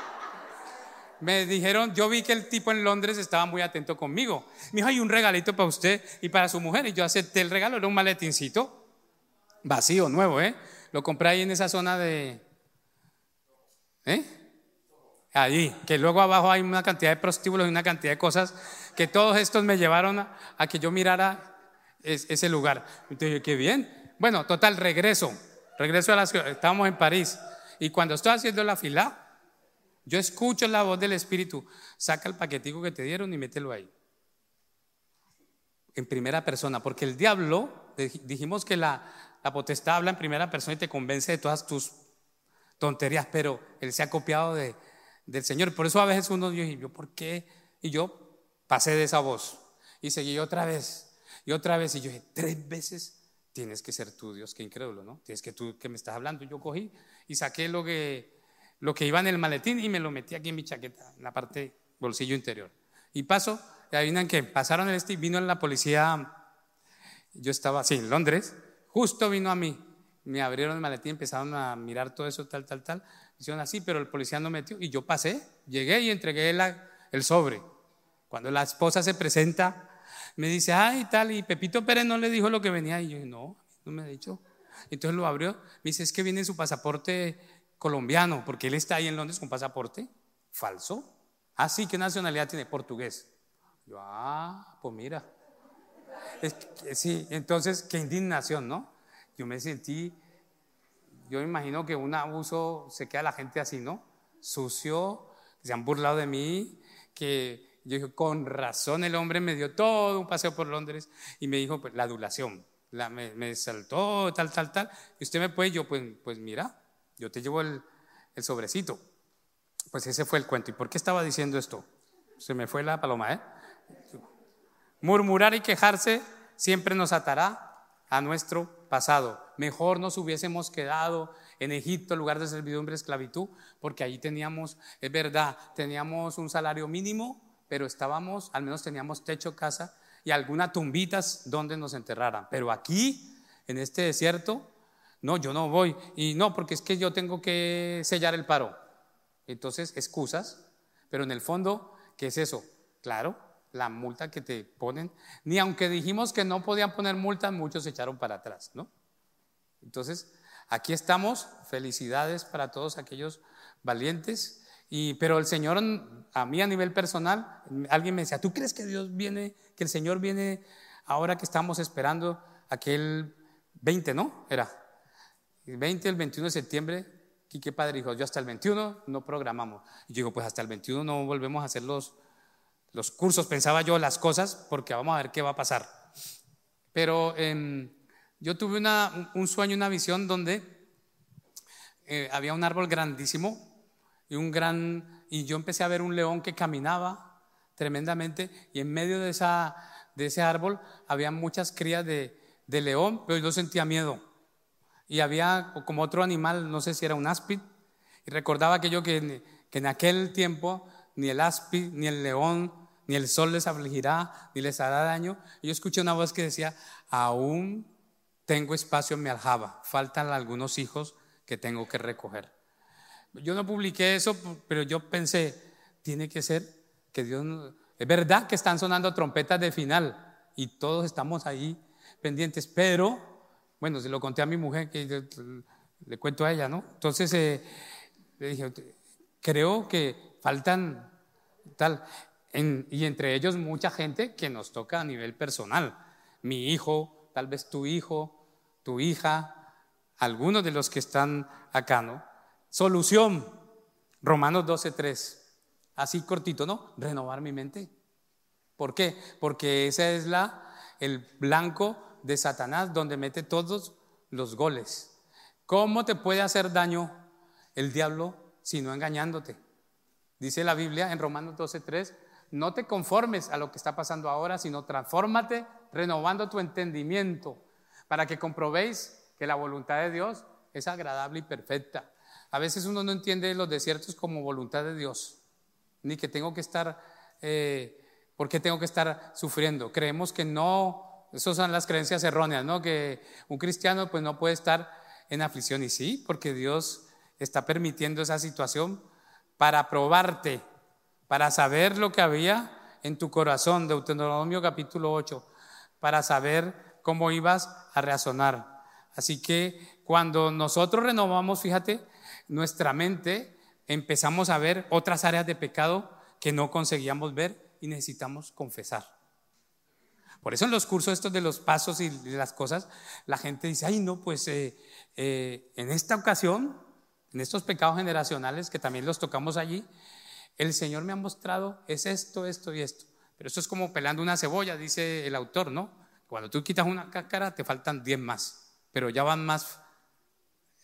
me dijeron, yo vi que el tipo en Londres estaba muy atento conmigo. Me dijo, hay un regalito para usted y para su mujer. Y yo acepté el regalo, era un maletincito vacío, nuevo, ¿eh? Lo compré ahí en esa zona de... ¿Eh? Ahí, que luego abajo hay una cantidad de prostíbulos y una cantidad de cosas que todos estos me llevaron a, que yo mirara ese lugar. Entonces, qué bien. Bueno, total, regreso. Regreso a la ciudad. Estábamos en París. Y cuando estoy haciendo la fila, yo escucho la voz del Espíritu. Saca el paquetico que te dieron y mételo ahí. en primera persona, porque el diablo, dijimos que la, la potestad habla en primera persona y te convence de todas tus tonterías, pero él se ha copiado de, del Señor. Por eso a veces uno dice, yo, ¿por qué? Y yo pasé de esa voz y seguí otra vez y otra vez. Y yo dije, tres veces tienes que ser tú, Dios, qué increíble, ¿no? Tienes que tú que me estás hablando. Yo cogí y saqué lo que, lo que iba en el maletín y me lo metí aquí en mi chaqueta, en la parte bolsillo interior. Y paso, adivinan que pasaron el este y vino la policía. Yo estaba, sí, en Londres, justo vino a mí. Me abrieron el maletín, empezaron a mirar todo eso, tal, tal, tal. Hicieron así, pero el policía no metió. Y yo pasé, llegué y entregué el sobre. Cuando la esposa se presenta, me dice, ay, tal, y Pepito Pérez no le dijo lo que venía. Y yo, no, no me ha dicho. Entonces lo abrió. Me dice, es que viene su pasaporte colombiano, porque él está ahí en Londres con pasaporte falso. Ah, sí, ¿qué nacionalidad tiene? Portugués. Yo, ah, pues mira. sí, entonces, qué indignación, ¿no? Yo me sentí, yo me imagino que un abuso se queda la gente así, ¿no? Sucio, se han burlado de mí, que yo dije, con razón el hombre me dio todo un paseo por Londres y me dijo, pues la adulación, la, me, saltó tal, tal, tal. Y usted me puede, yo, pues, pues mira, yo te llevo el, el sobrecito. Pues ese fue el cuento. ¿Y por qué estaba diciendo esto? Se me fue la paloma, ¿eh? Murmurar y quejarse siempre nos atará a nuestro pasado. Mejor nos hubiésemos quedado en Egipto, lugar de servidumbre, esclavitud, porque ahí teníamos, es verdad, teníamos un salario mínimo, pero estábamos, al menos teníamos techo, casa y algunas tumbitas donde nos enterraran. Pero aquí, en este desierto, no, yo no voy. Y no, porque es que yo tengo que sellar el paro. Entonces, excusas, pero en el fondo, ¿qué es eso? Claro, la multa que te ponen. Ni aunque dijimos que no podían poner multas, muchos se echaron para atrás, ¿no? Entonces, aquí estamos. Felicidades para todos aquellos valientes y, pero el Señor, a mí a nivel personal, alguien me decía, ¿tú crees que Dios viene, que el Señor viene ahora que estamos esperando aquel 20, ¿no? Era el 20, el 21 de septiembre. qué Padre dijo, yo hasta el 21 no programamos. Y yo digo, pues hasta el 21 no volvemos a hacer los, los cursos, pensaba yo las cosas, porque vamos a ver qué va a pasar. Pero em, yo tuve un sueño, una visión donde eh, había un árbol grandísimo, y un gran, y yo empecé a ver un león que caminaba tremendamente y en medio de, ese árbol había muchas crías de, de león, pero yo sentía miedo. Y había como otro animal, no sé si era un áspid, y recordaba aquello que, que en aquel tiempo ni el áspid, ni el león, ni el sol les afligirá, ni les hará daño. Yo escuché una voz que decía, aún tengo espacio en mi aljaba, faltan algunos hijos que tengo que recoger. Yo no publiqué eso, pero yo pensé, tiene que ser que Dios... Es verdad que están sonando trompetas de final y todos estamos ahí pendientes, pero, bueno, se lo conté a mi mujer, que le cuento a ella, ¿no? Entonces eh, le dije, creo que faltan tal, y entre ellos mucha gente que nos toca a nivel personal. Mi hijo, tal vez tu hijo, tu hija, algunos de los que están acá, ¿no? Solución, Romanos 12.3. Así cortito, ¿no? Renovar mi mente. ¿Por qué? Porque ese es la, el blanco de Satanás donde mete todos los goles. ¿Cómo te puede hacer daño el diablo si no engañándote? Dice la Biblia en Romanos 12.3, no te conformes a lo que está pasando ahora, sino transfórmate renovando tu entendimiento para que comprobéis que la voluntad de Dios es agradable y perfecta. A veces uno no entiende los desiertos como voluntad de Dios, ni que tengo que estar, eh, ¿por qué tengo que estar sufriendo? Creemos que no, esas son las creencias erróneas, ¿no? Que un cristiano pues no puede estar en aflicción y sí, porque Dios está permitiendo esa situación para probarte, para saber lo que había en tu corazón, Deuteronomio capítulo 8, para saber cómo ibas a reaccionar. Así que cuando nosotros renovamos, fíjate, nuestra mente empezamos a ver otras áreas de pecado que no conseguíamos ver y necesitamos confesar. Por eso en los cursos estos de los pasos y las cosas, la gente dice, ay no, pues eh, eh, en esta ocasión, en estos pecados generacionales que también los tocamos allí, el Señor me ha mostrado es esto, esto y esto. Pero esto es como pelando una cebolla, dice el autor, ¿no? Cuando tú quitas una cáscara, te faltan 10 más, pero ya van más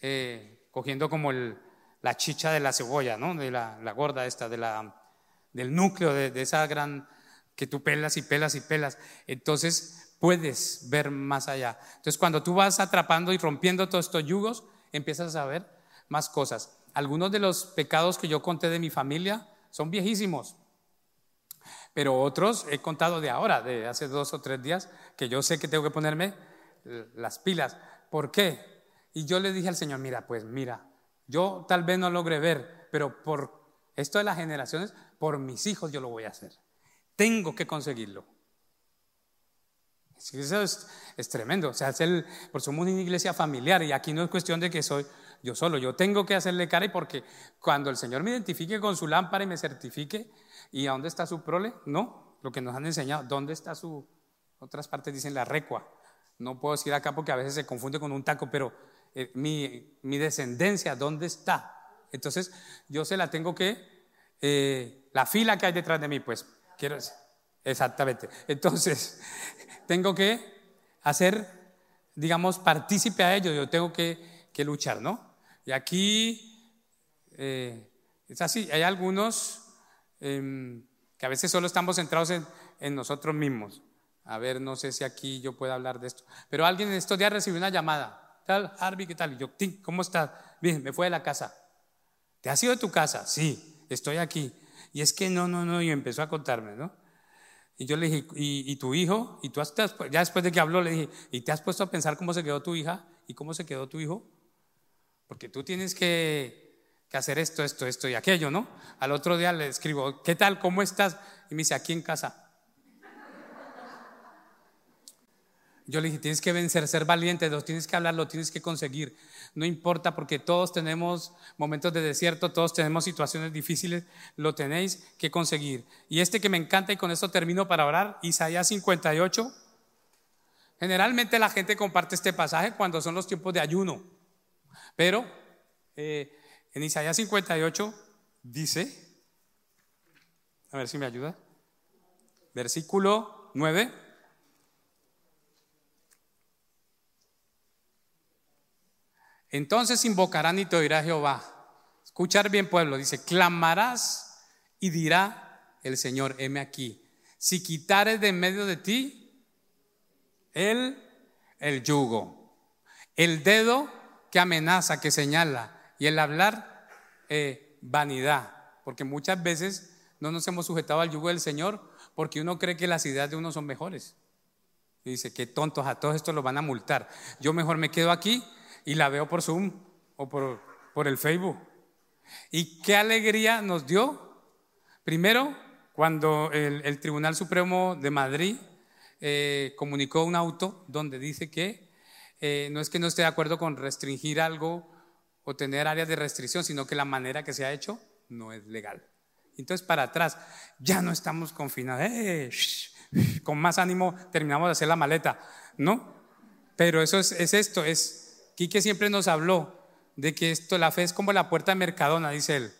eh, cogiendo como la chicha de la cebolla, ¿no? De la, gorda esta, del núcleo de, de esa gran que tú pelas y pelas y pelas. Entonces puedes ver más allá. Entonces cuando tú vas atrapando y rompiendo todos estos yugos, empiezas a ver más cosas. Algunos de los pecados que yo conté de mi familia son viejísimos, pero otros he contado de ahora, de hace dos o tres días, que yo sé que tengo que ponerme las pilas. ¿Por qué? Y yo le dije al Señor, mira, pues mira, yo tal vez no logré ver, pero por esto de las generaciones, por mis hijos yo lo voy a hacer. Tengo que conseguirlo. Eso es, tremendo. O sea, es el, por somos una iglesia familiar y aquí no es cuestión de que soy yo solo. Yo tengo que hacerle cara y porque cuando el Señor me identifique con su lámpara y me certifique, ¿y a dónde está su prole? No, lo que nos han enseñado, ¿dónde está su, otras partes dicen la recua. No puedo decir acá porque a veces se confunde con un taco, pero eh, mi, mi, descendencia, ¿dónde está? Entonces, yo se la tengo que, eh, la fila que hay detrás de mí, pues, quiero decir, exactamente. Entonces, tengo que hacer, digamos, partícipe a ello, yo tengo que, luchar, ¿no? Y aquí eh, es así, hay algunos em, que a veces solo estamos centrados en, nosotros mismos. A ver, no sé si aquí yo puedo hablar de esto, pero alguien en estos días recibió una llamada, tal, Harvey, ¿qué tal? Y yo, ¿cómo estás? Bien, me fue de la casa. ¿Te has ido de tu casa? Sí, estoy aquí. Y es que no, no, no, y empezó a contarme, ¿no? Y yo le dije, ¿y, tu hijo? Y tú has, ya después de que habló, le dije, ¿y te has puesto a pensar cómo se quedó tu hija y cómo se quedó tu hijo? Porque tú tienes que, hacer esto, esto, esto y aquello, ¿no? Al otro día le escribo, ¿qué tal? ¿Cómo estás? Y me dice, aquí en casa. Yo le dije, tienes que vencer, ser valiente, lo tienes que hablar, lo tienes que conseguir. No importa porque todos tenemos momentos de desierto, todos tenemos situaciones difíciles, lo tenéis que conseguir. Y este que me encanta, y con esto termino para orar, Isaías 58. Generalmente la gente comparte este pasaje cuando son los tiempos de ayuno, pero eh, en Isaías 58 dice, a ver si me ayuda, versículo 9. Entonces invocarán y te oirá Jehová. Escuchar bien, pueblo. Dice, clamarás y dirá el Señor, heme aquí. Si quitares de en medio de ti el, el yugo, el dedo que amenaza, que señala, y el hablar eh, vanidad. Porque muchas veces no nos hemos sujetado al yugo del Señor porque uno cree que las ideas de uno son mejores. Y dice, qué tontos, a todos estos los van a multar. Yo mejor me quedo aquí y la veo por Zoom o por, por el Facebook. Y qué alegría nos dio, primero, cuando el, Tribunal Supremo de Madrid eh, comunicó un auto donde dice que eh, no es que no esté de acuerdo con restringir algo o tener áreas de restricción, sino que la manera que se ha hecho no es legal. Entonces, para atrás, ya no estamos confinados. Eh, con más ánimo terminamos de hacer la maleta, ¿no? Pero eso es, es esto, es Quique siempre nos habló de que esto, la fe es como la puerta de Mercadona, dice él,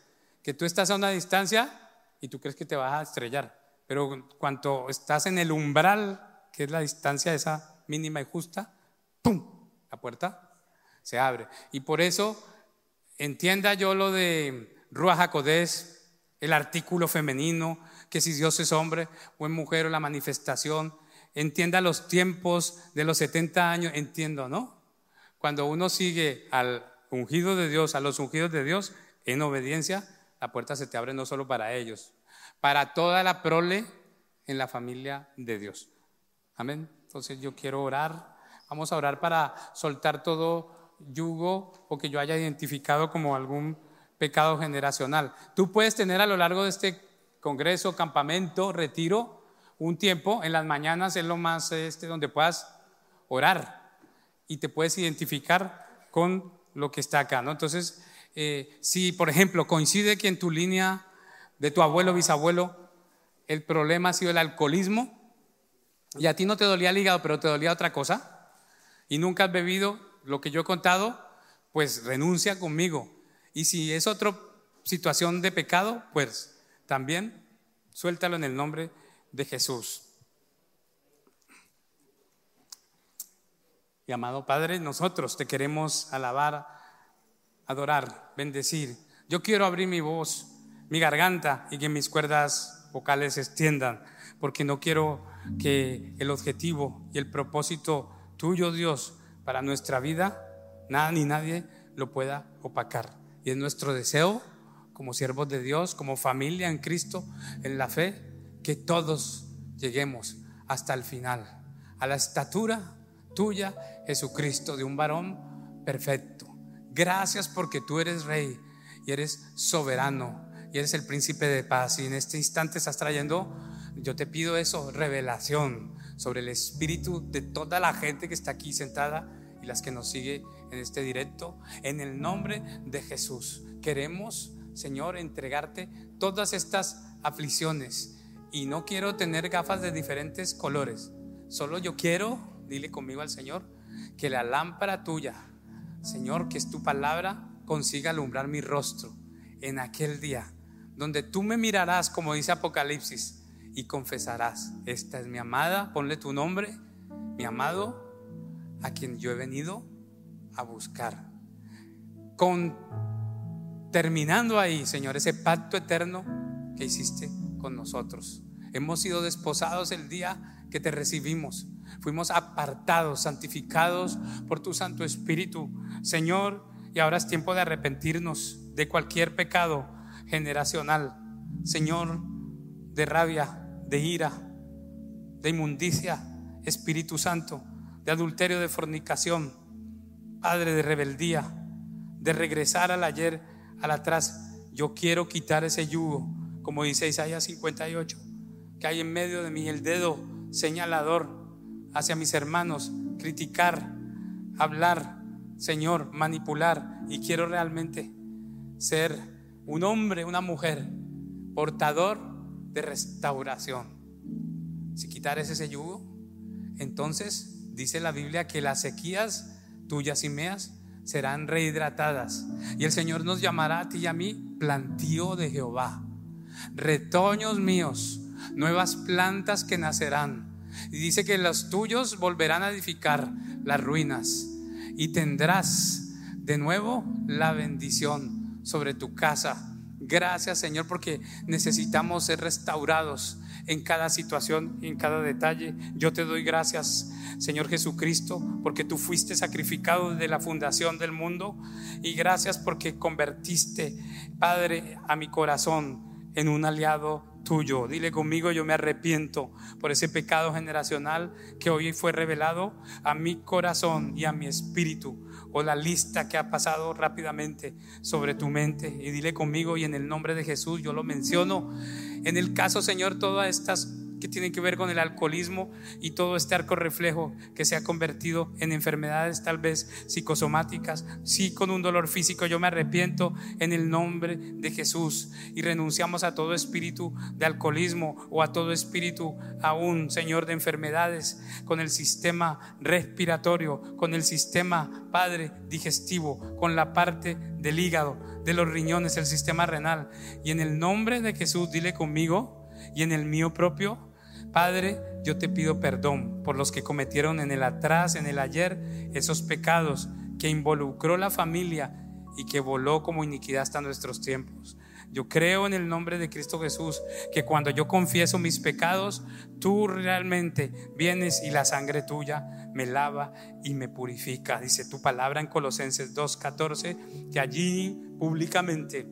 que tú estás a una distancia y tú crees que te vas a estrellar, pero cuando estás en el umbral, que es la distancia esa mínima y justa, La puerta se abre. Y por eso entienda yo lo de Rúa Jacodés, el artículo femenino, que si Dios es hombre o es mujer o la manifestación, entienda los tiempos de los 70 años, entiendo, ¿no? Cuando uno sigue al ungido de Dios, a los ungidos de Dios, en obediencia, la puerta se te abre no solo para ellos, para toda la prole en la familia de Dios. Amén. Entonces yo quiero orar. Vamos a orar para soltar todo yugo o que yo haya identificado como algún pecado generacional. Tú puedes tener a lo largo de este congreso, campamento, retiro, un tiempo en las mañanas es lo más este donde puedas orar y te puedes identificar con lo que está acá, ¿no? Entonces, eh, si por ejemplo coincide que en tu línea de tu abuelo, bisabuelo, el problema ha sido el alcoholismo y a ti no te dolía el hígado, pero te dolía otra cosa, y nunca has bebido lo que yo he contado, pues renuncia conmigo. Y si es otra situación de pecado, pues también suéltalo en el nombre de Jesús. Y amado Padre, nosotros te queremos alabar, adorar, bendecir. Yo quiero abrir mi voz, mi garganta y que mis cuerdas vocales se extiendan, porque no quiero que el objetivo y el propósito tuyo, Dios, para nuestra vida, nada ni nadie lo pueda opacar. Y es nuestro deseo, como siervos de Dios, como familia en Cristo, en la fe, que todos lleguemos hasta el final, a la estatura tuya, Jesucristo, de un varón perfecto. Gracias porque tú eres rey y eres soberano y eres el príncipe de paz. Y en este instante estás trayendo, yo te pido eso, revelación sobre el espíritu de toda la gente que está aquí sentada y las que nos sigue en este directo. En el nombre de Jesús, queremos, Señor, entregarte todas estas aflicciones. Y no quiero tener gafas de diferentes colores. Solo yo quiero dile conmigo al Señor, que la lámpara tuya, Señor, que es tu palabra, consiga alumbrar mi rostro en aquel día, donde tú me mirarás, como dice Apocalipsis, y confesarás, esta es mi amada, ponle tu nombre, mi amado, a quien yo he venido a buscar. Con terminando ahí, Señor, ese pacto eterno que hiciste con nosotros. Hemos sido desposados el día que te recibimos. Fuimos apartados, santificados por tu Santo Espíritu, Señor, y ahora es tiempo de arrepentirnos de cualquier pecado generacional, Señor, de rabia, de ira, de inmundicia, Espíritu Santo, de adulterio, de fornicación, Padre de rebeldía, de regresar al ayer, al atrás. Yo quiero quitar ese yugo, como dice Isaías 58, que hay en medio de mí el dedo señalador hacia mis hermanos, criticar, hablar, Señor, manipular. Y quiero realmente ser un hombre, una mujer, portador de restauración. Si quitares ese yugo, entonces dice la Biblia que las sequías tuyas y mías serán rehidratadas. Y el Señor nos llamará a ti y a mí plantío de Jehová. Retoños míos, nuevas plantas que nacerán y dice que los tuyos volverán a edificar las ruinas y tendrás de nuevo la bendición sobre tu casa. Gracias Señor porque necesitamos ser restaurados en cada situación, en cada detalle. Yo te doy gracias, Señor Jesucristo, porque tú fuiste sacrificado desde la fundación del mundo y gracias porque convertiste, Padre, a mi corazón en un aliado tuyo. Dile conmigo, yo me arrepiento por ese pecado generacional que hoy fue revelado a mi corazón y a mi espíritu. O la lista que ha pasado rápidamente sobre tu mente. Y dile conmigo, y en el nombre de Jesús yo lo menciono. En el caso, Señor, todas estas que tienen que ver con el alcoholismo y todo este arco reflejo que se ha convertido en enfermedades tal vez psicosomáticas, sí con un dolor físico, yo me arrepiento en el nombre de Jesús y renunciamos a todo espíritu de alcoholismo o a todo espíritu aún, Señor, de enfermedades con el sistema respiratorio, con el sistema, Padre, digestivo, con la parte del hígado, de los riñones, el sistema renal. Y en el nombre de Jesús, dile conmigo, y en el mío propio, Padre, yo te pido perdón por los que cometieron en el atrás, en el ayer, esos pecados que involucró la familia y que voló como iniquidad hasta nuestros tiempos. Yo creo en el nombre de Cristo Jesús que cuando yo confieso mis pecados, tú realmente vienes y la sangre tuya me lava y me purifica. Dice tu palabra en Colosenses 2.14 que allí públicamente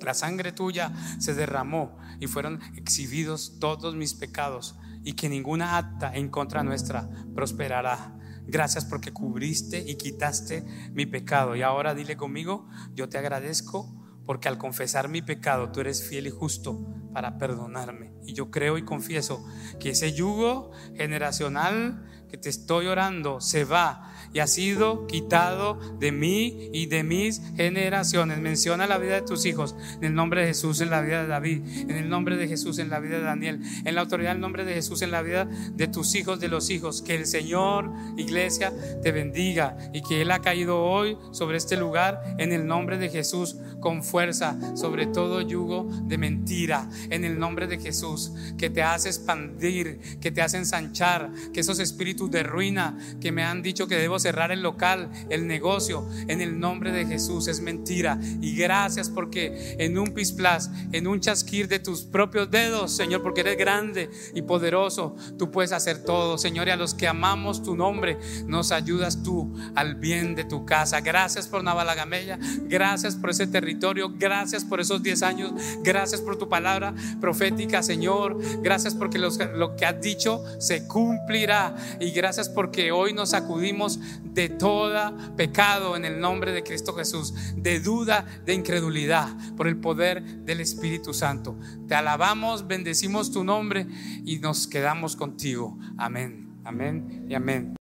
la sangre tuya se derramó y fueron exhibidos todos mis pecados y que ninguna acta en contra nuestra prosperará. Gracias porque cubriste y quitaste mi pecado. Y ahora dile conmigo, yo te agradezco porque al confesar mi pecado tú eres fiel y justo para perdonarme. Y yo creo y confieso que ese yugo generacional que te estoy orando se va y ha sido quitado de mí y de mis generaciones. Menciona la vida de tus hijos en el nombre de Jesús, en la vida de David, en el nombre de Jesús, en la vida de Daniel, en la autoridad del nombre de Jesús, en la vida de tus hijos, de los hijos. Que el Señor, iglesia, te bendiga y que Él ha caído hoy sobre este lugar en el nombre de Jesús con fuerza sobre todo yugo de mentira en el nombre de Jesús, que te hace expandir, que te hace ensanchar, que esos espíritus de ruina que me han dicho que debo cerrar el local, el negocio, en el nombre de Jesús es mentira. Y gracias porque en un pisplas, en un chasquir de tus propios dedos, Señor, porque eres grande y poderoso, tú puedes hacer todo, Señor, y a los que amamos tu nombre, nos ayudas tú al bien de tu casa. Gracias por Navalagameya, gracias por ese territorio, gracias por esos 10 años, gracias por tu palabra profética, Señor, gracias porque lo que has dicho se cumplirá y gracias porque hoy nos acudimos de toda pecado en el nombre de Cristo Jesús, de duda, de incredulidad, por el poder del Espíritu Santo. Te alabamos, bendecimos tu nombre y nos quedamos contigo. Amén, amén y amén.